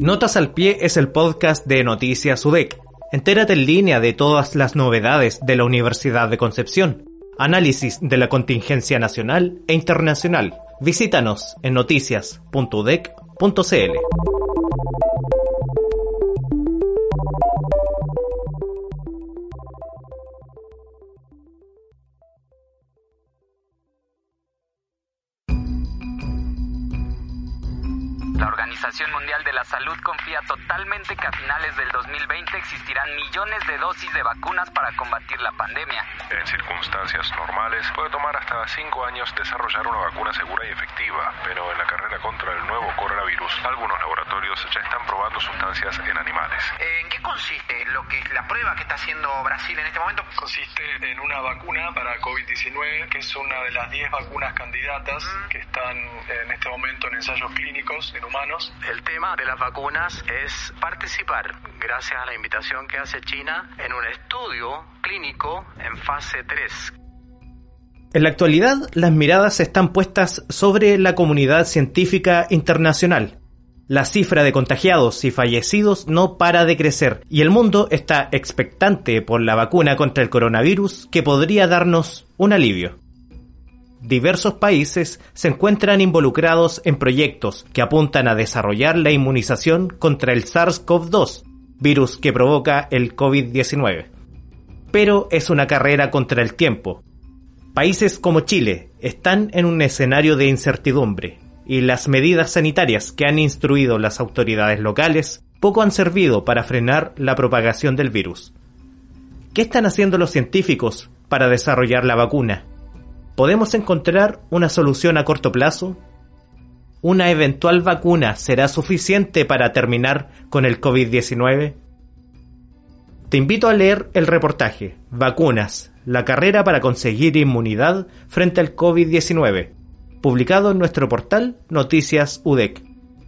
Notas al pie es el podcast de Noticias UDEC. Entérate en línea de todas las novedades de la Universidad de Concepción. Análisis de la contingencia nacional e internacional. Visítanos en noticias.udec.cl. confía totalmente que a finales del 2020 existirán millones de dosis de vacunas para combatir la pandemia. En circunstancias normales puede tomar hasta cinco años desarrollar una vacuna segura y efectiva, pero en la carrera contra el nuevo coronavirus, algunos laboratorios ya están probando sustancias en animales. ¿En qué consiste lo que la prueba que está haciendo Brasil en este momento? Consiste en una vacuna para COVID-19, que es una de las 10 vacunas candidatas que están en este momento en ensayos clínicos en humanos. El tema de las vacunas es participar, gracias a la invitación que hace China, en un estudio clínico en fase 3. En la actualidad, las miradas están puestas sobre la comunidad científica internacional. La cifra de contagiados y fallecidos no para de crecer y el mundo está expectante por la vacuna contra el coronavirus que podría darnos un alivio diversos países se encuentran involucrados en proyectos que apuntan a desarrollar la inmunización contra el SARS-CoV-2, virus que provoca el COVID-19. Pero es una carrera contra el tiempo. Países como Chile están en un escenario de incertidumbre y las medidas sanitarias que han instruido las autoridades locales poco han servido para frenar la propagación del virus. ¿Qué están haciendo los científicos para desarrollar la vacuna? ¿Podemos encontrar una solución a corto plazo? ¿Una eventual vacuna será suficiente para terminar con el COVID-19? Te invito a leer el reportaje Vacunas, la carrera para conseguir inmunidad frente al COVID-19, publicado en nuestro portal Noticias UDEC.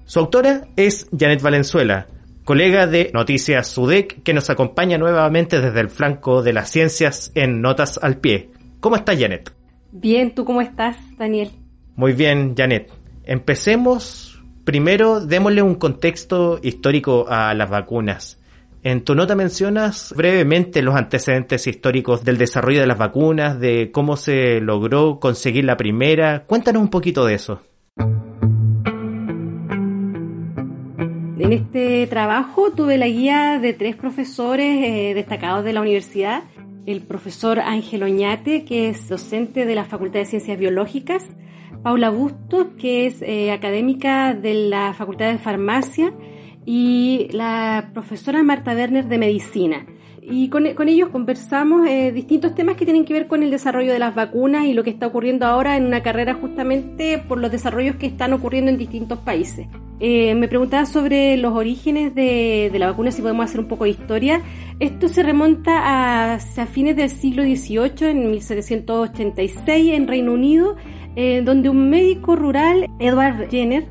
Su autora es Janet Valenzuela, colega de Noticias UDEC que nos acompaña nuevamente desde el flanco de las ciencias en Notas al Pie. ¿Cómo está Janet? Bien, ¿tú cómo estás, Daniel? Muy bien, Janet. Empecemos. Primero, démosle un contexto histórico a las vacunas. En tu nota mencionas brevemente los antecedentes históricos del desarrollo de las vacunas, de cómo se logró conseguir la primera. Cuéntanos un poquito de eso. En este trabajo tuve la guía de tres profesores eh, destacados de la universidad. El profesor Ángel Oñate, que es docente de la Facultad de Ciencias Biológicas. Paula Bustos, que es eh, académica de la Facultad de Farmacia. Y la profesora Marta Werner de Medicina. Y con, ellos conversamos eh, distintos temas que tienen que ver con el desarrollo de las vacunas y lo que está ocurriendo ahora en una carrera justamente por los desarrollos que están ocurriendo en distintos países. Eh, me preguntaba sobre los orígenes de, la vacuna, si podemos hacer un poco de historia. Esto se remonta a, fines del siglo XVIII, en 1786, en Reino Unido, eh, donde un médico rural, Edward Jenner,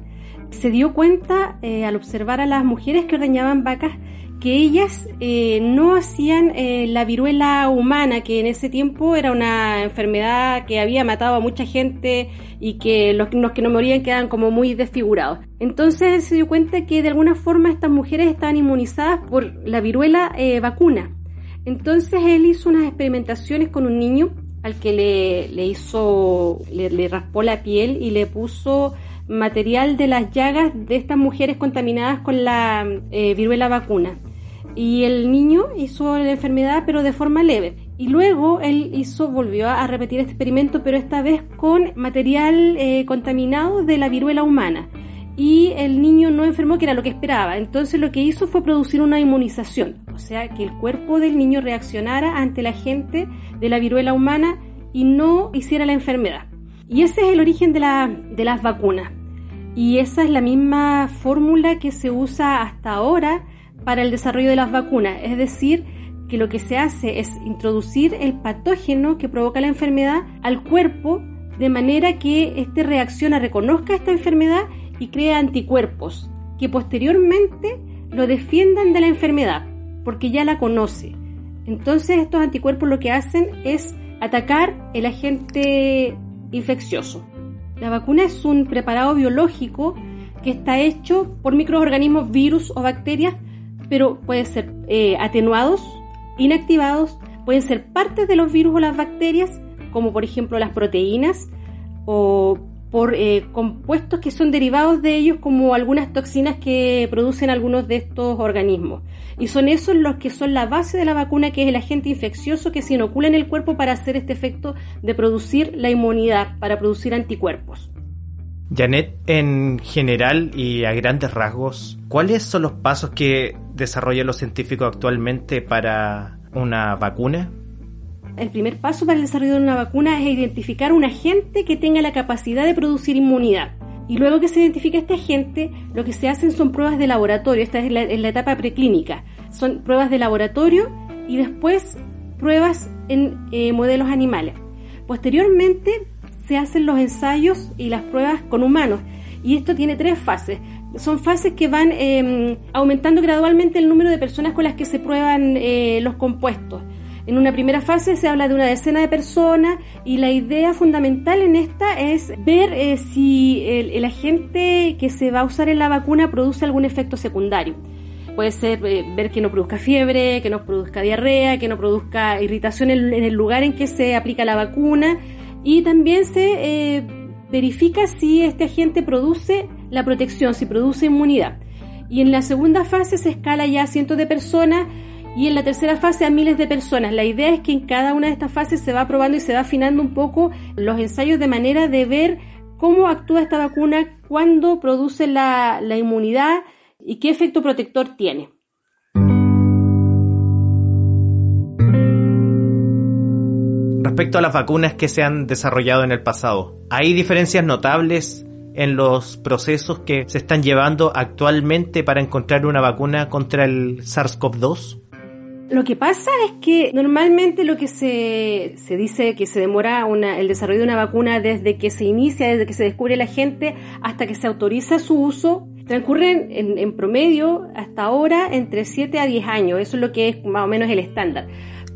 se dio cuenta al observar a las mujeres que ordeñaban vacas que ellas eh, no hacían eh, la viruela humana, que en ese tiempo era una enfermedad que había matado a mucha gente y que los, que no morían quedaban como muy desfigurados. Entonces se dio cuenta que de alguna forma estas mujeres estaban inmunizadas por la viruela eh, vacuna. Entonces él hizo unas experimentaciones con un niño al que le, hizo, le, le raspó la piel y le puso material de las llagas de estas mujeres contaminadas con la viruela vacuna y el niño hizo la enfermedad pero de forma leve. Y luego él hizo, volvió a repetir este experimento, pero esta vez con material eh, contaminado de la viruela humana. Y el niño no enfermó, que era lo que esperaba. Entonces lo que hizo fue producir una inmunización, o sea, que el cuerpo del niño reaccionara ante la gente de la viruela humana y no hiciera la enfermedad. Y ese es el origen de, de las vacunas. Y esa es la misma fórmula que se usa hasta ahora para el desarrollo de las vacunas. Es decir, que lo que se hace es introducir el patógeno que provoca la enfermedad al cuerpo de manera que éste reacciona, reconozca esta enfermedad y crea anticuerpos que posteriormente lo defiendan de la enfermedad, porque ya la conoce. Entonces estos anticuerpos lo que hacen es atacar el agente infeccioso. La vacuna es un preparado biológico que está hecho por microorganismos, virus o bacterias, pero puede ser eh, atenuados, inactivados, pueden ser partes de los virus o las bacterias, como por ejemplo las proteínas, o por eh, compuestos que son derivados de ellos como algunas toxinas que producen algunos de estos organismos. Y son esos los que son la base de la vacuna, que es el agente infeccioso que se inocula en el cuerpo para hacer este efecto de producir la inmunidad, para producir anticuerpos. Janet, en general y a grandes rasgos, ¿cuáles son los pasos que desarrollan los científicos actualmente para una vacuna? El primer paso para el desarrollo de una vacuna es identificar un agente que tenga la capacidad de producir inmunidad. Y luego que se identifica este agente, lo que se hacen son pruebas de laboratorio. Esta es la, etapa preclínica. Son pruebas de laboratorio y después pruebas en eh, modelos animales. Posteriormente se hacen los ensayos y las pruebas con humanos. Y esto tiene tres fases. Son fases que van em, aumentando gradualmente el número de personas con las que se prueban eh, los compuestos. En una primera fase se habla de una decena de personas y la idea fundamental en esta es ver eh, si el, agente que se va a usar en la vacuna produce algún efecto secundario. Puede ser eh, ver que no produzca fiebre, que no produzca diarrea, que no produzca irritación en, el lugar en que se aplica la vacuna y también se eh, verifica si este agente produce la protección, si produce inmunidad. Y en la segunda fase se escala ya a cientos de personas y en la tercera fase a miles de personas. La idea es que en cada una de estas fases se va probando y se va afinando un poco los ensayos de manera de ver cómo actúa esta vacuna, cuándo produce la, la inmunidad y qué efecto protector tiene. Respecto a las vacunas que se han desarrollado en el pasado, ¿hay diferencias notables en los procesos que se están llevando actualmente para encontrar una vacuna contra el SARS-CoV-2? Lo que pasa es que normalmente lo que se, se dice que se demora una, el desarrollo de una vacuna desde que se inicia, desde que se descubre la gente hasta que se autoriza su uso, transcurren en, en promedio hasta ahora entre 7 a 10 años. Eso es lo que es más o menos el estándar.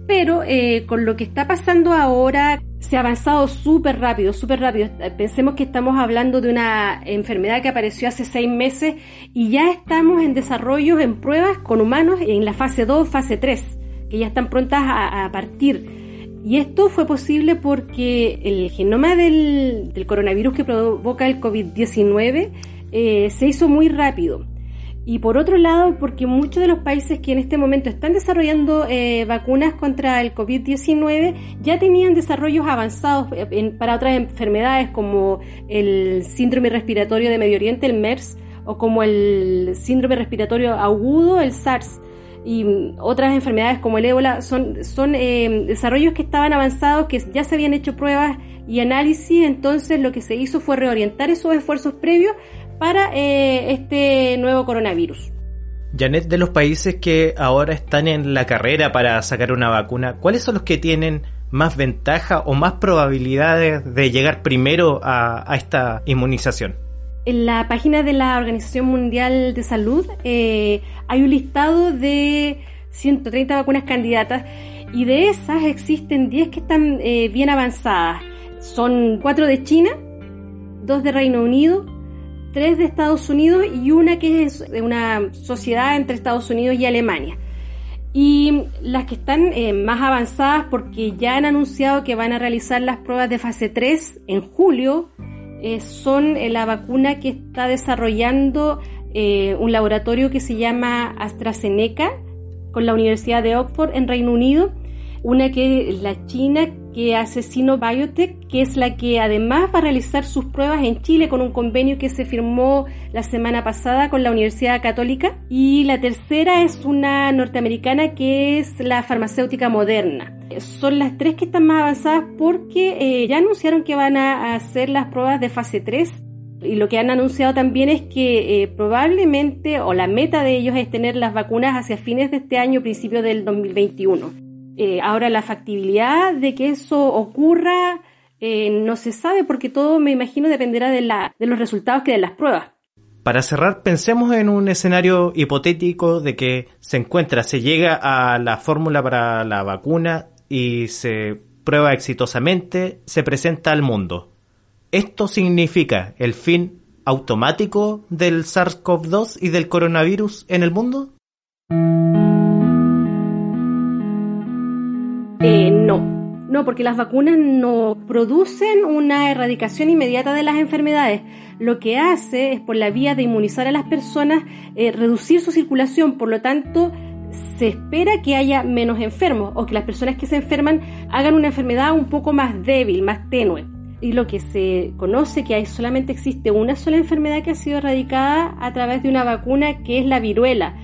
Pero eh, con lo que está pasando ahora, se ha avanzado súper rápido, súper rápido. Pensemos que estamos hablando de una enfermedad que apareció hace seis meses y ya estamos en desarrollo, en pruebas con humanos en la fase 2, fase 3, que ya están prontas a, partir. Y esto fue posible porque el genoma del, coronavirus que provoca el COVID-19 eh, se hizo muy rápido. Y por otro lado, porque muchos de los países que en este momento están desarrollando eh, vacunas contra el COVID-19 ya tenían desarrollos avanzados eh, para otras enfermedades como el síndrome respiratorio de Medio Oriente, el MERS, o como el síndrome respiratorio agudo, el SARS. Y otras enfermedades como el ébola son, son eh, desarrollos que estaban avanzados, que ya se habían hecho pruebas y análisis, entonces lo que se hizo fue reorientar esos esfuerzos previos para eh, este nuevo coronavirus. Janet, de los países que ahora están en la carrera para sacar una vacuna, ¿cuáles son los que tienen más ventaja o más probabilidades de llegar primero a, esta inmunización? En la página de la Organización Mundial de Salud eh, hay un listado de 130 vacunas candidatas y de esas existen 10 que están eh, bien avanzadas. Son 4 de China, 2 de Reino Unido, tres de Estados Unidos y una que es de una sociedad entre Estados Unidos y Alemania. Y las que están eh, más avanzadas porque ya han anunciado que van a realizar las pruebas de fase 3 en julio eh, son eh, la vacuna que está desarrollando un laboratorio que se llama AstraZeneca con la Universidad de Oxford en Reino Unido Una que es la China que hace Biotech, que es la que además va a realizar sus pruebas en Chile con un convenio que se firmó la semana pasada con la Universidad Católica. Y la tercera es una norteamericana que es la farmacéutica moderna. Son las tres que están más avanzadas porque eh, ya anunciaron que van a hacer las pruebas de fase 3 y lo que han anunciado también es que eh, probablemente, o la meta de ellos es tener las vacunas hacia fines de este año, principio del 2021. Eh, ahora, la factibilidad de que eso ocurra eh, no se sabe porque todo, me imagino, dependerá de, la, de los resultados que den las pruebas. Para cerrar, pensemos en un escenario hipotético de que se encuentra, se llega a la fórmula para la vacuna y se prueba exitosamente, se presenta al mundo. ¿Esto significa el fin automático del SARS-CoV-2 y del coronavirus en el mundo? No, no, porque las vacunas no producen una erradicación inmediata de las enfermedades. Lo que hace es, por la vía de inmunizar a las personas, eh, reducir su circulación. Por lo tanto, se espera que haya menos enfermos o que las personas que se enferman hagan una enfermedad un poco más débil, más tenue y lo que se conoce que hay solamente existe una sola enfermedad que ha sido erradicada a través de una vacuna que es la viruela,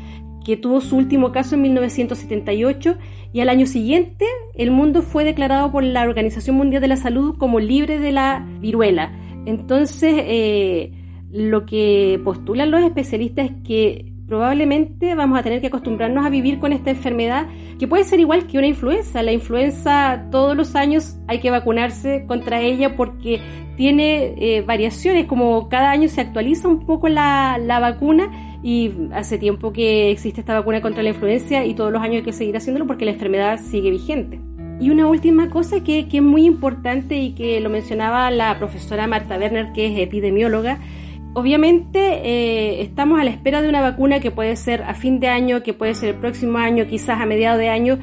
que tuvo su último caso en 1978 y al año siguiente el mundo fue declarado por la Organización Mundial de la Salud como libre de la viruela. Entonces, eh, lo que postulan los especialistas es que probablemente vamos a tener que acostumbrarnos a vivir con esta enfermedad que puede ser igual que una influenza. La influenza todos los años hay que vacunarse contra ella porque tiene eh, variaciones, como cada año se actualiza un poco la, vacuna y hace tiempo que existe esta vacuna contra la influenza y todos los años hay que seguir haciéndolo porque la enfermedad sigue vigente. Y una última cosa que, que es muy importante y que lo mencionaba la profesora Marta Werner, que es epidemióloga, Obviamente eh, estamos a la espera de una vacuna que puede ser a fin de año, que puede ser el próximo año, quizás a mediados de año,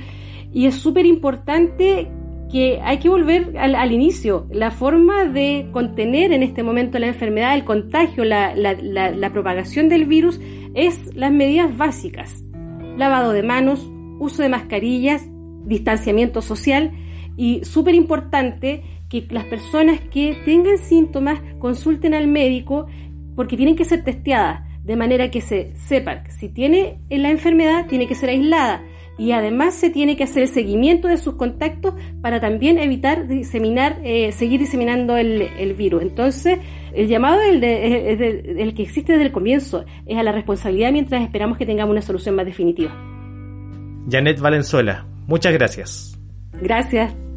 y es súper importante que hay que volver al, inicio. La forma de contener en este momento la enfermedad, el contagio, la, la propagación del virus es las medidas básicas. Lavado de manos, uso de mascarillas, distanciamiento social y súper importante que las personas que tengan síntomas consulten al médico porque tienen que ser testeadas, de manera que se sepa que si tiene la enfermedad tiene que ser aislada y además se tiene que hacer el seguimiento de sus contactos para también evitar diseminar, eh, seguir diseminando el, virus. Entonces, el llamado es el, el que existe desde el comienzo, es a la responsabilidad mientras esperamos que tengamos una solución más definitiva. Janet Valenzuela, muchas gracias. Gracias.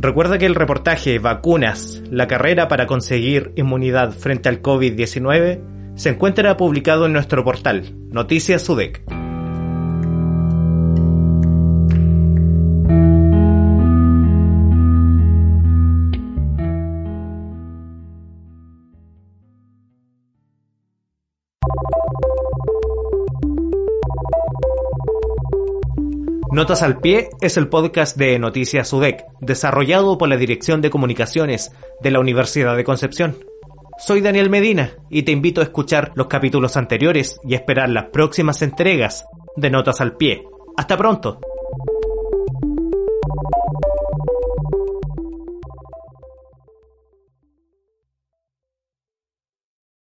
Recuerda que el reportaje Vacunas, la carrera para conseguir inmunidad frente al COVID-19 se encuentra publicado en nuestro portal Noticias SUDEC. Notas al Pie es el podcast de Noticias UDEC, desarrollado por la Dirección de Comunicaciones de la Universidad de Concepción. Soy Daniel Medina y te invito a escuchar los capítulos anteriores y esperar las próximas entregas de Notas al Pie. Hasta pronto.